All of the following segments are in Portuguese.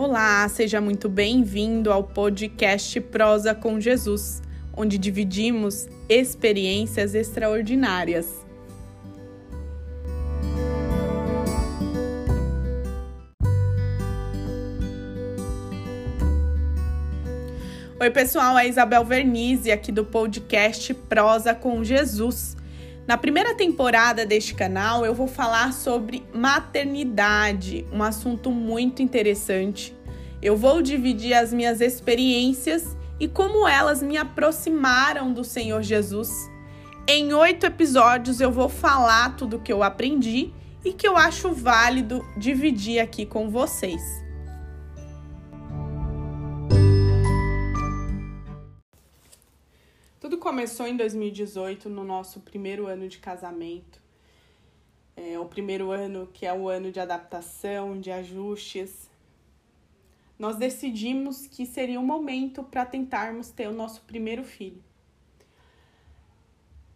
Olá, seja muito bem-vindo ao podcast Prosa com Jesus, onde dividimos experiências extraordinárias. Oi, pessoal, é Isabel Vernizzi aqui do podcast Prosa com Jesus. Na primeira temporada deste canal, eu vou falar sobre maternidade, um assunto muito interessante. Eu vou dividir as minhas experiências e como elas me aproximaram do Senhor Jesus. Em oito episódios, eu vou falar tudo o que eu aprendi e que eu acho válido dividir aqui com vocês. Começou em 2018, no nosso primeiro ano de casamento. É o primeiro ano que é o ano de adaptação, de ajustes. Nós decidimos que seria o momento para tentarmos ter o nosso primeiro filho.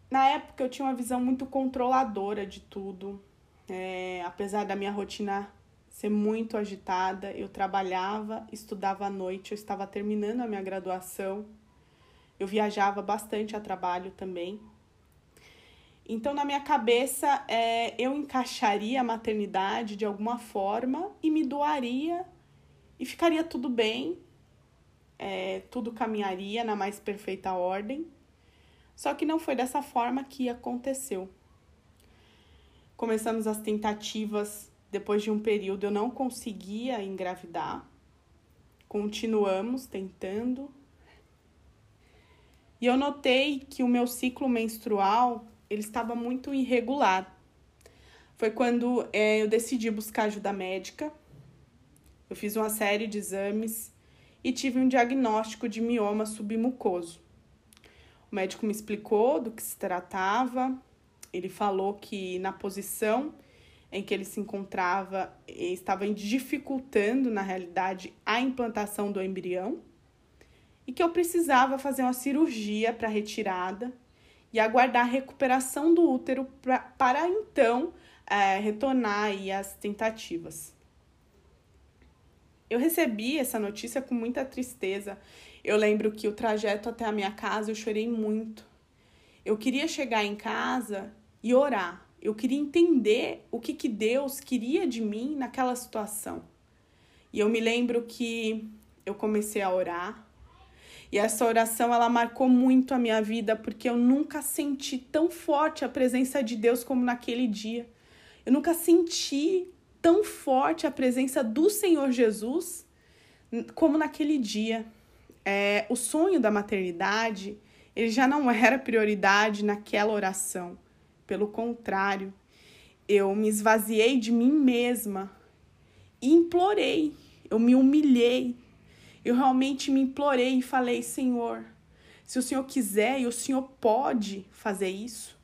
Na época eu tinha uma visão muito controladora de tudo. É, apesar da minha rotina ser muito agitada, eu trabalhava, estudava à noite, eu estava terminando a minha graduação eu viajava bastante a trabalho também. Então, na minha cabeça, é, eu encaixaria a maternidade de alguma forma e me doaria e ficaria tudo bem, é, tudo caminharia na mais perfeita ordem. Só que não foi dessa forma que aconteceu. Começamos as tentativas, depois de um período eu não conseguia engravidar. Continuamos tentando, e eu notei que o meu ciclo menstrual ele estava muito irregular. Foi quando é, eu decidi buscar ajuda médica. Eu fiz uma série de exames e tive um diagnóstico de mioma submucoso. O médico me explicou do que se tratava. Ele falou que na posição em que ele se encontrava estava dificultando, na realidade, a implantação do embrião e que eu precisava fazer uma cirurgia para retirada e aguardar a recuperação do útero pra, para então é, retornar aí as tentativas. Eu recebi essa notícia com muita tristeza. Eu lembro que o trajeto até a minha casa eu chorei muito. Eu queria chegar em casa e orar. Eu queria entender o que, que Deus queria de mim naquela situação. E eu me lembro que eu comecei a orar, e essa oração ela marcou muito a minha vida porque eu nunca senti tão forte a presença de Deus como naquele dia. Eu nunca senti tão forte a presença do Senhor Jesus como naquele dia. É, o sonho da maternidade ele já não era prioridade naquela oração. Pelo contrário, eu me esvaziei de mim mesma e implorei, eu me humilhei, eu realmente me implorei e falei: Senhor, se o Senhor quiser e o Senhor pode fazer isso,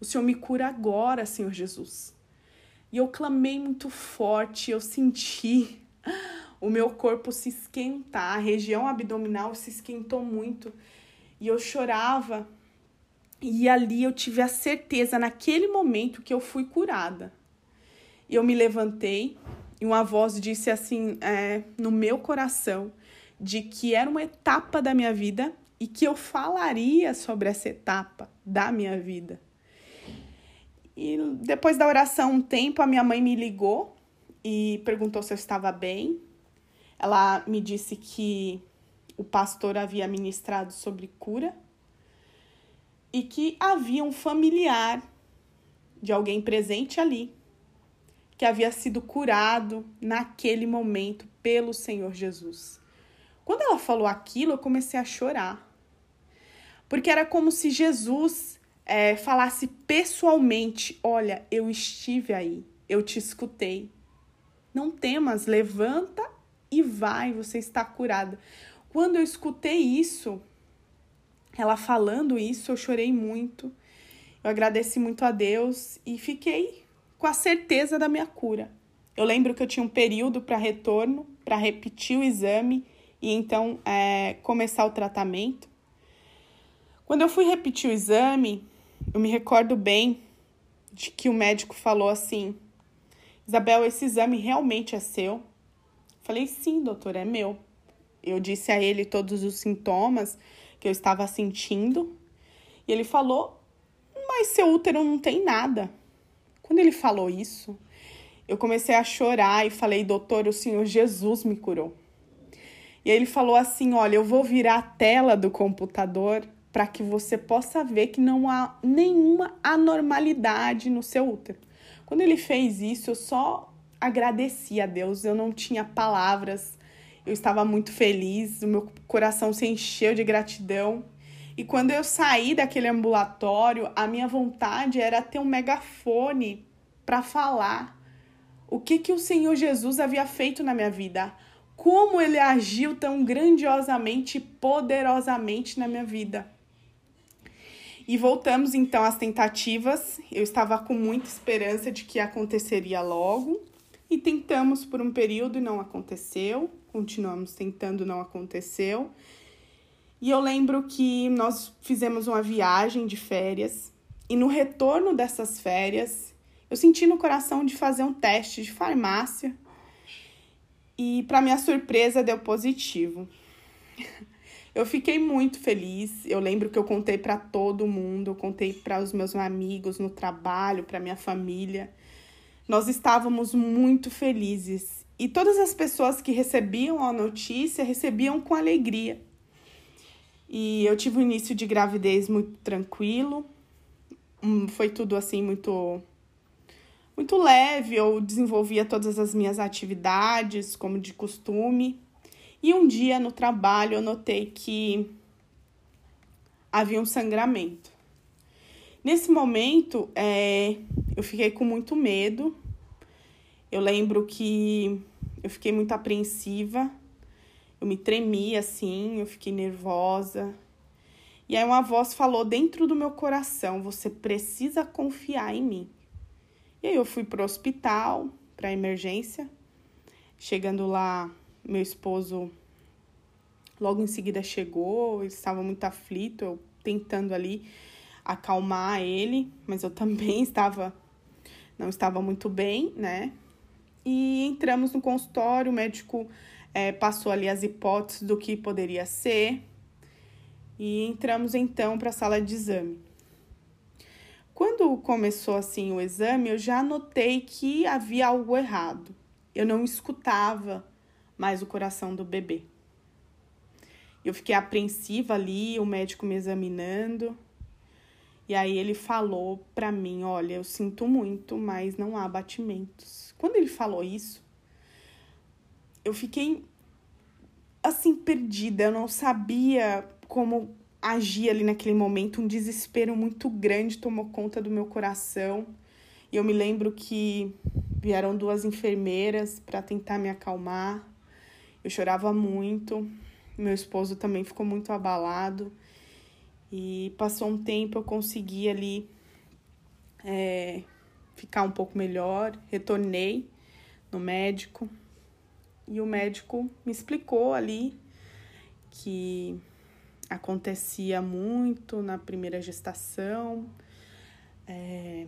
o Senhor me cura agora, Senhor Jesus. E eu clamei muito forte, eu senti o meu corpo se esquentar, a região abdominal se esquentou muito e eu chorava. E ali eu tive a certeza, naquele momento, que eu fui curada. E eu me levantei e uma voz disse assim é, no meu coração de que era uma etapa da minha vida e que eu falaria sobre essa etapa da minha vida. E depois da oração, um tempo, a minha mãe me ligou e perguntou se eu estava bem. Ela me disse que o pastor havia ministrado sobre cura e que havia um familiar de alguém presente ali que havia sido curado naquele momento pelo Senhor Jesus. Quando ela falou aquilo, eu comecei a chorar. Porque era como se Jesus é, falasse pessoalmente: Olha, eu estive aí, eu te escutei. Não temas, levanta e vai, você está curada. Quando eu escutei isso, ela falando isso, eu chorei muito. Eu agradeci muito a Deus e fiquei com a certeza da minha cura. Eu lembro que eu tinha um período para retorno, para repetir o exame e então é, começar o tratamento. Quando eu fui repetir o exame, eu me recordo bem de que o médico falou assim: Isabel, esse exame realmente é seu. Falei: sim, doutor, é meu. Eu disse a ele todos os sintomas que eu estava sentindo. E ele falou: mas seu útero não tem nada. Quando ele falou isso, eu comecei a chorar e falei: doutor, o Senhor Jesus me curou. E ele falou assim: Olha, eu vou virar a tela do computador para que você possa ver que não há nenhuma anormalidade no seu útero. Quando ele fez isso, eu só agradeci a Deus, eu não tinha palavras, eu estava muito feliz, o meu coração se encheu de gratidão. E quando eu saí daquele ambulatório, a minha vontade era ter um megafone para falar o que que o Senhor Jesus havia feito na minha vida como ele agiu tão grandiosamente e poderosamente na minha vida. E voltamos então às tentativas. Eu estava com muita esperança de que aconteceria logo e tentamos por um período e não aconteceu. Continuamos tentando, não aconteceu. E eu lembro que nós fizemos uma viagem de férias e no retorno dessas férias eu senti no coração de fazer um teste de farmácia e para minha surpresa deu positivo. Eu fiquei muito feliz. Eu lembro que eu contei para todo mundo, eu contei para os meus amigos no trabalho, para minha família. Nós estávamos muito felizes e todas as pessoas que recebiam a notícia recebiam com alegria. E eu tive um início de gravidez muito tranquilo. Hum, foi tudo assim muito muito leve, eu desenvolvia todas as minhas atividades como de costume. E um dia no trabalho eu notei que havia um sangramento. Nesse momento, é, eu fiquei com muito medo. Eu lembro que eu fiquei muito apreensiva. Eu me tremi assim, eu fiquei nervosa. E aí uma voz falou dentro do meu coração: você precisa confiar em mim. E aí eu fui pro hospital, para emergência. Chegando lá, meu esposo logo em seguida chegou, ele estava muito aflito, eu tentando ali acalmar ele, mas eu também estava não estava muito bem, né? E entramos no consultório, o médico é, passou ali as hipóteses do que poderia ser. E entramos então para a sala de exame. Quando começou assim o exame, eu já notei que havia algo errado. Eu não escutava mais o coração do bebê. Eu fiquei apreensiva ali, o médico me examinando. E aí ele falou para mim, olha, eu sinto muito, mas não há batimentos. Quando ele falou isso, eu fiquei assim perdida, eu não sabia como agir ali naquele momento. Um desespero muito grande tomou conta do meu coração. E eu me lembro que vieram duas enfermeiras para tentar me acalmar. Eu chorava muito. Meu esposo também ficou muito abalado. E passou um tempo, eu consegui ali é, ficar um pouco melhor. Retornei no médico. E o médico me explicou ali que acontecia muito na primeira gestação. É,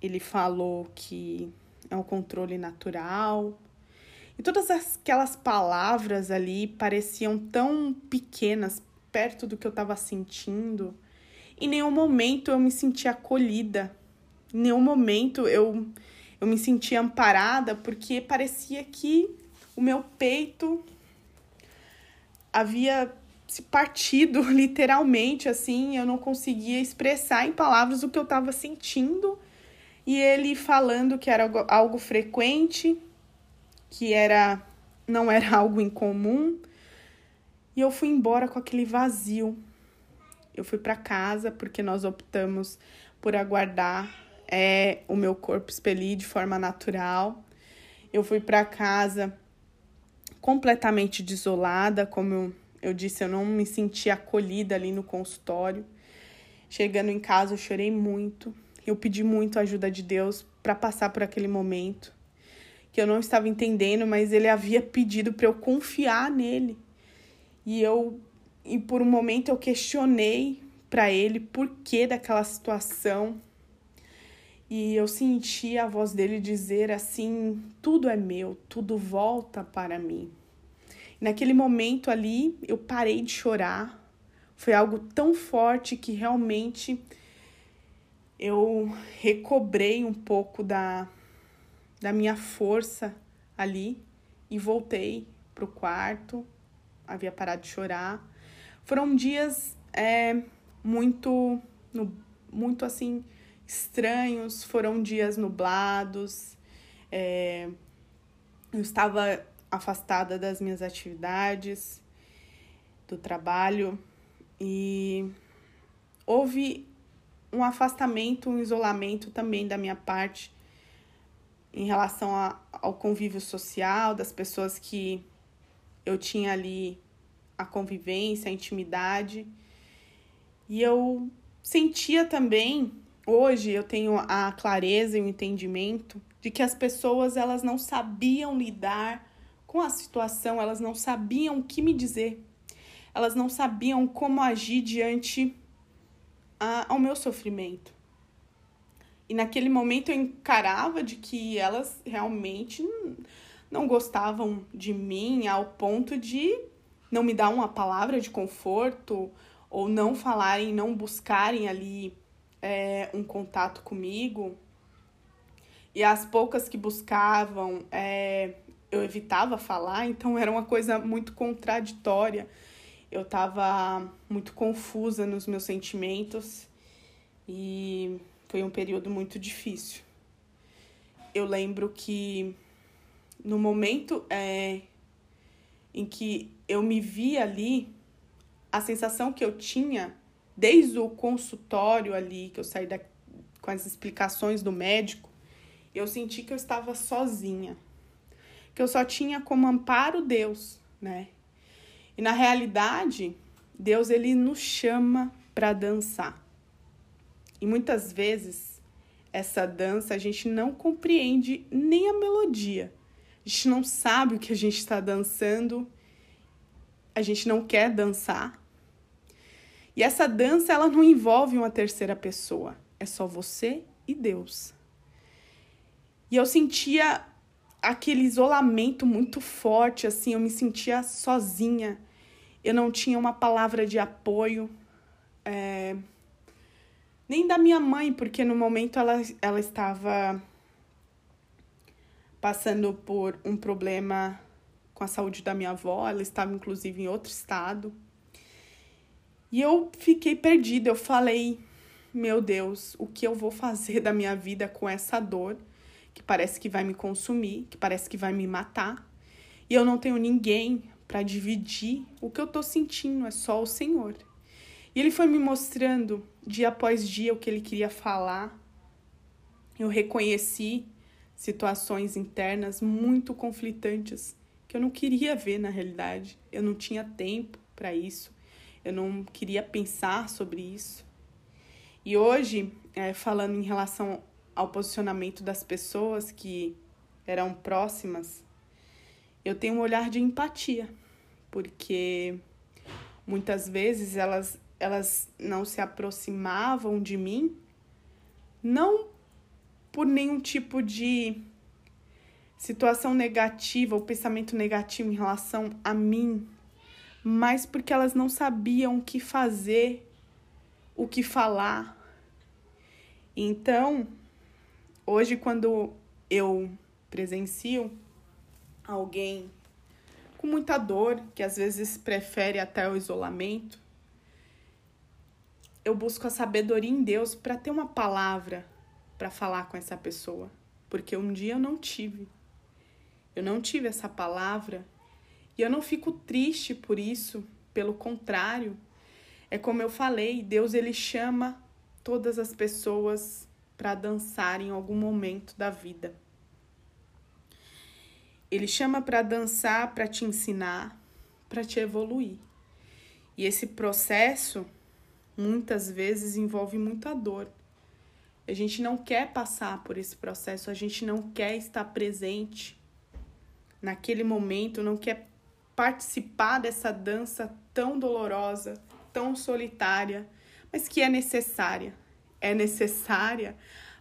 ele falou que é um controle natural. E todas aquelas palavras ali pareciam tão pequenas perto do que eu estava sentindo. Em nenhum momento eu me senti acolhida. Em nenhum momento eu, eu me senti amparada, porque parecia que o meu peito havia se partido literalmente assim, eu não conseguia expressar em palavras o que eu estava sentindo. E ele falando que era algo frequente, que era não era algo incomum. E eu fui embora com aquele vazio. Eu fui para casa porque nós optamos por aguardar é, o meu corpo expelir de forma natural. Eu fui para casa completamente desolada, como eu disse, eu não me senti acolhida ali no consultório. Chegando em casa, eu chorei muito. Eu pedi muito a ajuda de Deus para passar por aquele momento que eu não estava entendendo, mas ele havia pedido para eu confiar nele. E eu e por um momento eu questionei para ele por que daquela situação. e eu senti a voz dele dizer assim: tudo é meu, tudo volta para mim. Naquele momento ali, eu parei de chorar. Foi algo tão forte que realmente eu recobrei um pouco da, da minha força ali e voltei pro quarto. Havia parado de chorar. Foram dias é, muito, no, muito assim, estranhos, foram dias nublados. É, eu estava afastada das minhas atividades, do trabalho e houve um afastamento, um isolamento também da minha parte em relação a, ao convívio social, das pessoas que eu tinha ali a convivência, a intimidade. E eu sentia também, hoje eu tenho a clareza e o entendimento de que as pessoas elas não sabiam lidar com a situação, elas não sabiam o que me dizer, elas não sabiam como agir diante a, ao meu sofrimento. E naquele momento eu encarava de que elas realmente não gostavam de mim ao ponto de não me dar uma palavra de conforto ou não falarem, não buscarem ali é, um contato comigo. E as poucas que buscavam, é, eu evitava falar, então era uma coisa muito contraditória. Eu estava muito confusa nos meus sentimentos e foi um período muito difícil. Eu lembro que no momento é, em que eu me vi ali, a sensação que eu tinha desde o consultório ali, que eu saí da, com as explicações do médico, eu senti que eu estava sozinha que eu só tinha como amparo Deus, né? E na realidade, Deus ele nos chama para dançar. E muitas vezes essa dança a gente não compreende nem a melodia. A gente não sabe o que a gente está dançando. A gente não quer dançar. E essa dança ela não envolve uma terceira pessoa. É só você e Deus. E eu sentia aquele isolamento muito forte, assim, eu me sentia sozinha. Eu não tinha uma palavra de apoio, é... nem da minha mãe, porque no momento ela, ela estava passando por um problema com a saúde da minha avó, ela estava inclusive em outro estado. E eu fiquei perdida, eu falei, meu Deus, o que eu vou fazer da minha vida com essa dor? Que parece que vai me consumir, que parece que vai me matar. E eu não tenho ninguém para dividir o que eu tô sentindo, é só o Senhor. E ele foi me mostrando dia após dia o que ele queria falar. Eu reconheci situações internas muito conflitantes que eu não queria ver na realidade. Eu não tinha tempo para isso. Eu não queria pensar sobre isso. E hoje, é, falando em relação ao posicionamento das pessoas que eram próximas, eu tenho um olhar de empatia, porque muitas vezes elas, elas não se aproximavam de mim, não por nenhum tipo de situação negativa ou pensamento negativo em relação a mim, mas porque elas não sabiam o que fazer, o que falar. Então, Hoje, quando eu presencio alguém com muita dor, que às vezes prefere até o isolamento, eu busco a sabedoria em Deus para ter uma palavra para falar com essa pessoa, porque um dia eu não tive. Eu não tive essa palavra. E eu não fico triste por isso, pelo contrário, é como eu falei, Deus ele chama todas as pessoas para dançar em algum momento da vida. Ele chama para dançar, para te ensinar, para te evoluir. E esse processo muitas vezes envolve muita dor. A gente não quer passar por esse processo, a gente não quer estar presente naquele momento, não quer participar dessa dança tão dolorosa, tão solitária, mas que é necessária é necessária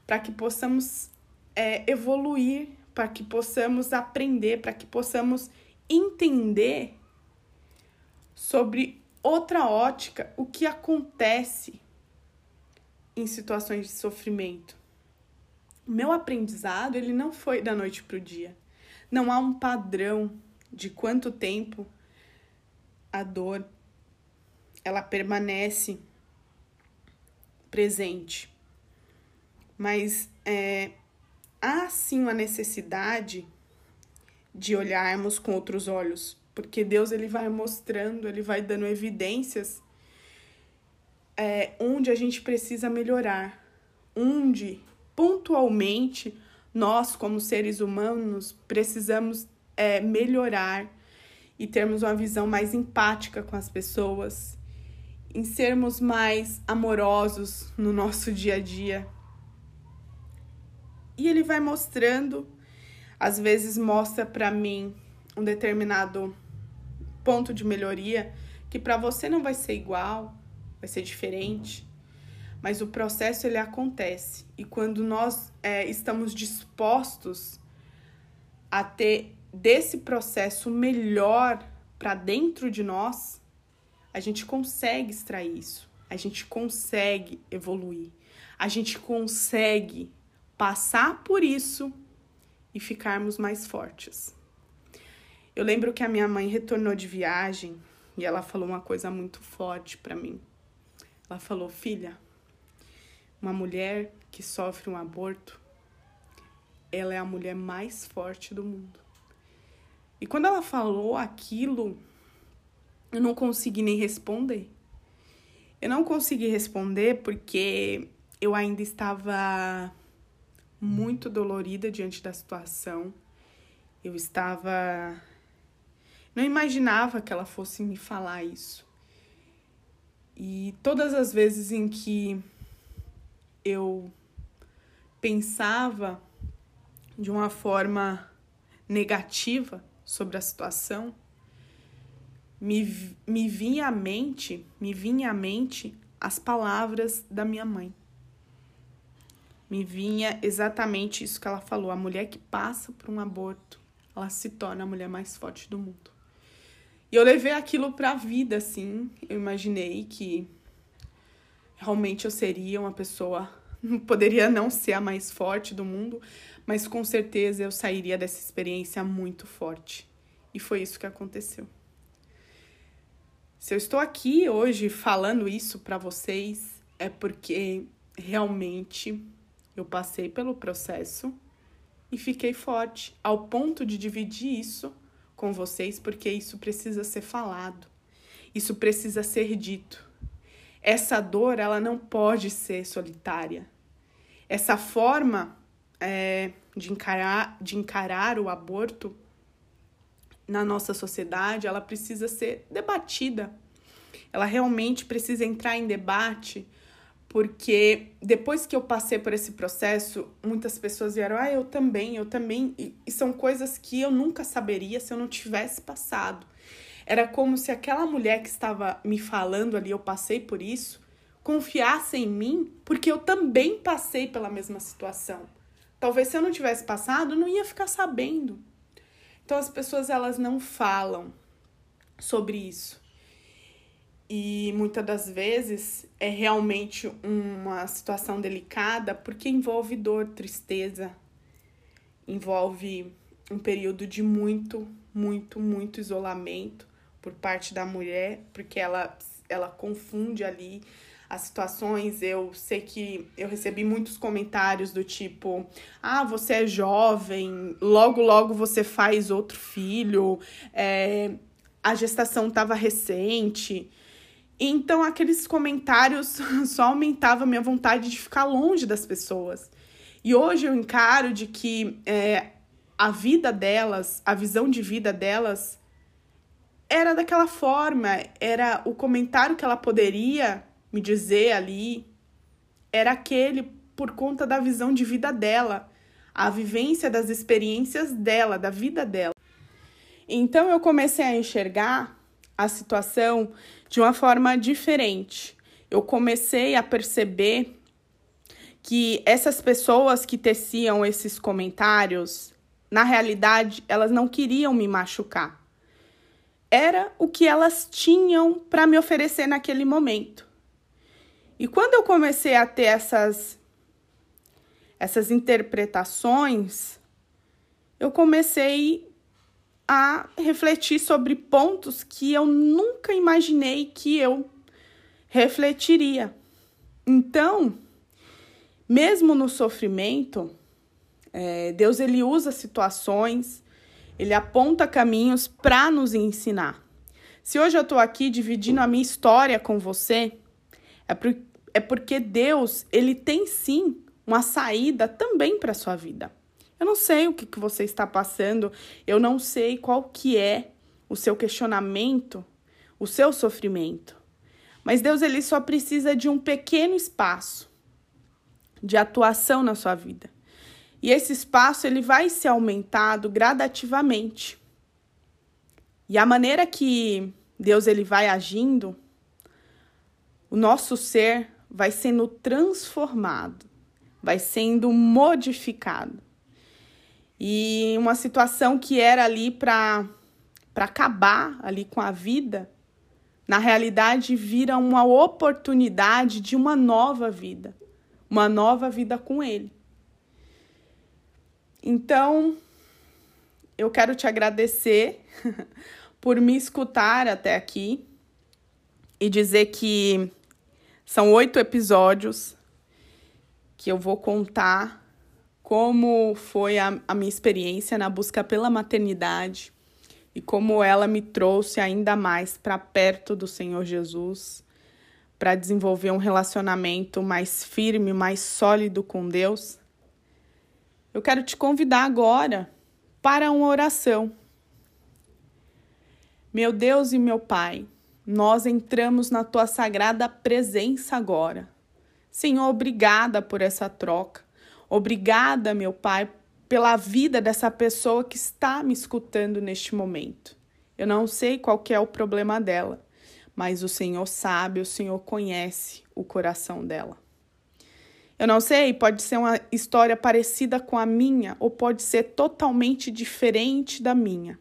para que possamos é, evoluir, para que possamos aprender, para que possamos entender sobre outra ótica o que acontece em situações de sofrimento. O meu aprendizado, ele não foi da noite para o dia. Não há um padrão de quanto tempo a dor ela permanece presente. Mas é, há sim uma necessidade de olharmos com outros olhos, porque Deus ele vai mostrando, ele vai dando evidências é, onde a gente precisa melhorar, onde pontualmente nós, como seres humanos, precisamos é, melhorar e termos uma visão mais empática com as pessoas, em sermos mais amorosos no nosso dia a dia. E ele vai mostrando, às vezes mostra para mim um determinado ponto de melhoria que para você não vai ser igual, vai ser diferente, mas o processo ele acontece e quando nós é, estamos dispostos a ter desse processo melhor para dentro de nós, a gente consegue extrair isso, a gente consegue evoluir, a gente consegue passar por isso e ficarmos mais fortes. Eu lembro que a minha mãe retornou de viagem e ela falou uma coisa muito forte para mim. Ela falou: "Filha, uma mulher que sofre um aborto, ela é a mulher mais forte do mundo". E quando ela falou aquilo, eu não consegui nem responder. Eu não consegui responder porque eu ainda estava muito dolorida diante da situação. Eu estava. Não imaginava que ela fosse me falar isso. E todas as vezes em que eu pensava de uma forma negativa sobre a situação, me, me vinha à mente, me vinha à mente as palavras da minha mãe. Me vinha exatamente isso que ela falou: a mulher que passa por um aborto, ela se torna a mulher mais forte do mundo. E eu levei aquilo para a vida, assim. Eu imaginei que realmente eu seria uma pessoa, poderia não ser a mais forte do mundo, mas com certeza eu sairia dessa experiência muito forte. E foi isso que aconteceu. Se eu estou aqui hoje falando isso para vocês, é porque realmente eu passei pelo processo e fiquei forte ao ponto de dividir isso com vocês, porque isso precisa ser falado. Isso precisa ser dito. Essa dor, ela não pode ser solitária. Essa forma é, de, encarar, de encarar o aborto na nossa sociedade, ela precisa ser debatida. Ela realmente precisa entrar em debate, porque depois que eu passei por esse processo, muitas pessoas vieram, ah, eu também, eu também, e, e são coisas que eu nunca saberia se eu não tivesse passado. Era como se aquela mulher que estava me falando ali, eu passei por isso, confiasse em mim, porque eu também passei pela mesma situação. Talvez se eu não tivesse passado, não ia ficar sabendo. Então as pessoas elas não falam sobre isso. E muitas das vezes é realmente uma situação delicada porque envolve dor, tristeza, envolve um período de muito, muito, muito isolamento por parte da mulher, porque ela, ela confunde ali as situações. Eu sei que eu recebi muitos comentários do tipo: ah, você é jovem, logo, logo você faz outro filho, é, a gestação estava recente. Então, aqueles comentários só aumentavam a minha vontade de ficar longe das pessoas. E hoje eu encaro de que é, a vida delas, a visão de vida delas, era daquela forma, era o comentário que ela poderia me dizer ali era aquele por conta da visão de vida dela, a vivência das experiências dela, da vida dela. Então eu comecei a enxergar a situação de uma forma diferente. Eu comecei a perceber que essas pessoas que teciam esses comentários, na realidade, elas não queriam me machucar. Era o que elas tinham para me oferecer naquele momento. E quando eu comecei a ter essas essas interpretações, eu comecei a refletir sobre pontos que eu nunca imaginei que eu refletiria. Então, mesmo no sofrimento, é, Deus ele usa situações, ele aponta caminhos para nos ensinar. Se hoje eu estou aqui dividindo a minha história com você, é, por, é porque Deus ele tem sim uma saída também para sua vida. Eu não sei o que, que você está passando, eu não sei qual que é o seu questionamento, o seu sofrimento. Mas Deus ele só precisa de um pequeno espaço de atuação na sua vida. E esse espaço ele vai ser aumentado gradativamente. E a maneira que Deus ele vai agindo, o nosso ser vai sendo transformado vai sendo modificado. E uma situação que era ali para para acabar ali com a vida, na realidade vira uma oportunidade de uma nova vida, uma nova vida com ele. Então, eu quero te agradecer por me escutar até aqui e dizer que são oito episódios que eu vou contar como foi a, a minha experiência na busca pela maternidade e como ela me trouxe ainda mais para perto do Senhor Jesus, para desenvolver um relacionamento mais firme, mais sólido com Deus. Eu quero te convidar agora para uma oração. Meu Deus e meu Pai, nós entramos na tua sagrada presença agora Senhor, obrigada por essa troca. Obrigada, meu Pai, pela vida dessa pessoa que está me escutando neste momento. Eu não sei qual é o problema dela, mas o Senhor sabe, o Senhor conhece o coração dela. Eu não sei, pode ser uma história parecida com a minha ou pode ser totalmente diferente da minha.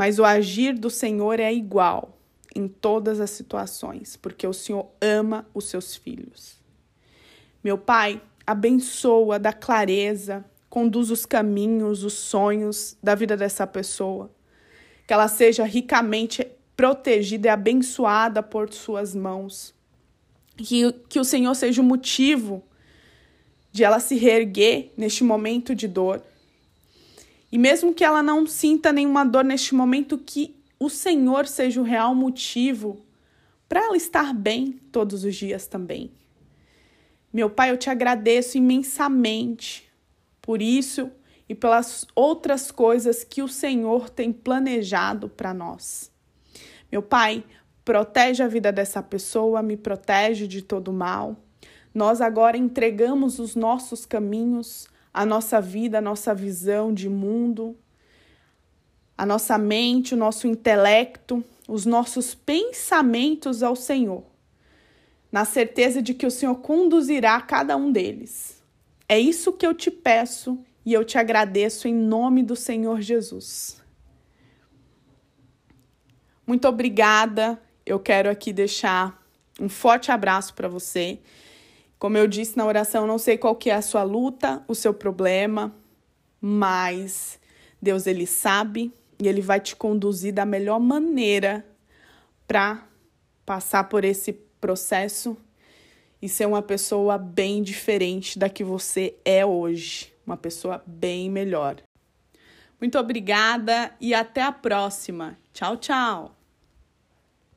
Mas o agir do Senhor é igual em todas as situações, porque o Senhor ama os seus filhos. Meu Pai, abençoa, dá clareza, conduz os caminhos, os sonhos da vida dessa pessoa. Que ela seja ricamente protegida e abençoada por Suas mãos. Que, que o Senhor seja o motivo de ela se reerguer neste momento de dor. E mesmo que ela não sinta nenhuma dor neste momento, que o Senhor seja o real motivo para ela estar bem todos os dias também. Meu Pai, eu te agradeço imensamente por isso e pelas outras coisas que o Senhor tem planejado para nós. Meu Pai, protege a vida dessa pessoa, me protege de todo mal. Nós agora entregamos os nossos caminhos, a nossa vida, a nossa visão de mundo, a nossa mente, o nosso intelecto, os nossos pensamentos ao Senhor, na certeza de que o Senhor conduzirá cada um deles. É isso que eu te peço e eu te agradeço em nome do Senhor Jesus. Muito obrigada. Eu quero aqui deixar um forte abraço para você. Como eu disse na oração, não sei qual que é a sua luta, o seu problema, mas Deus ele sabe e ele vai te conduzir da melhor maneira para passar por esse processo e ser uma pessoa bem diferente da que você é hoje, uma pessoa bem melhor. Muito obrigada e até a próxima. Tchau, tchau.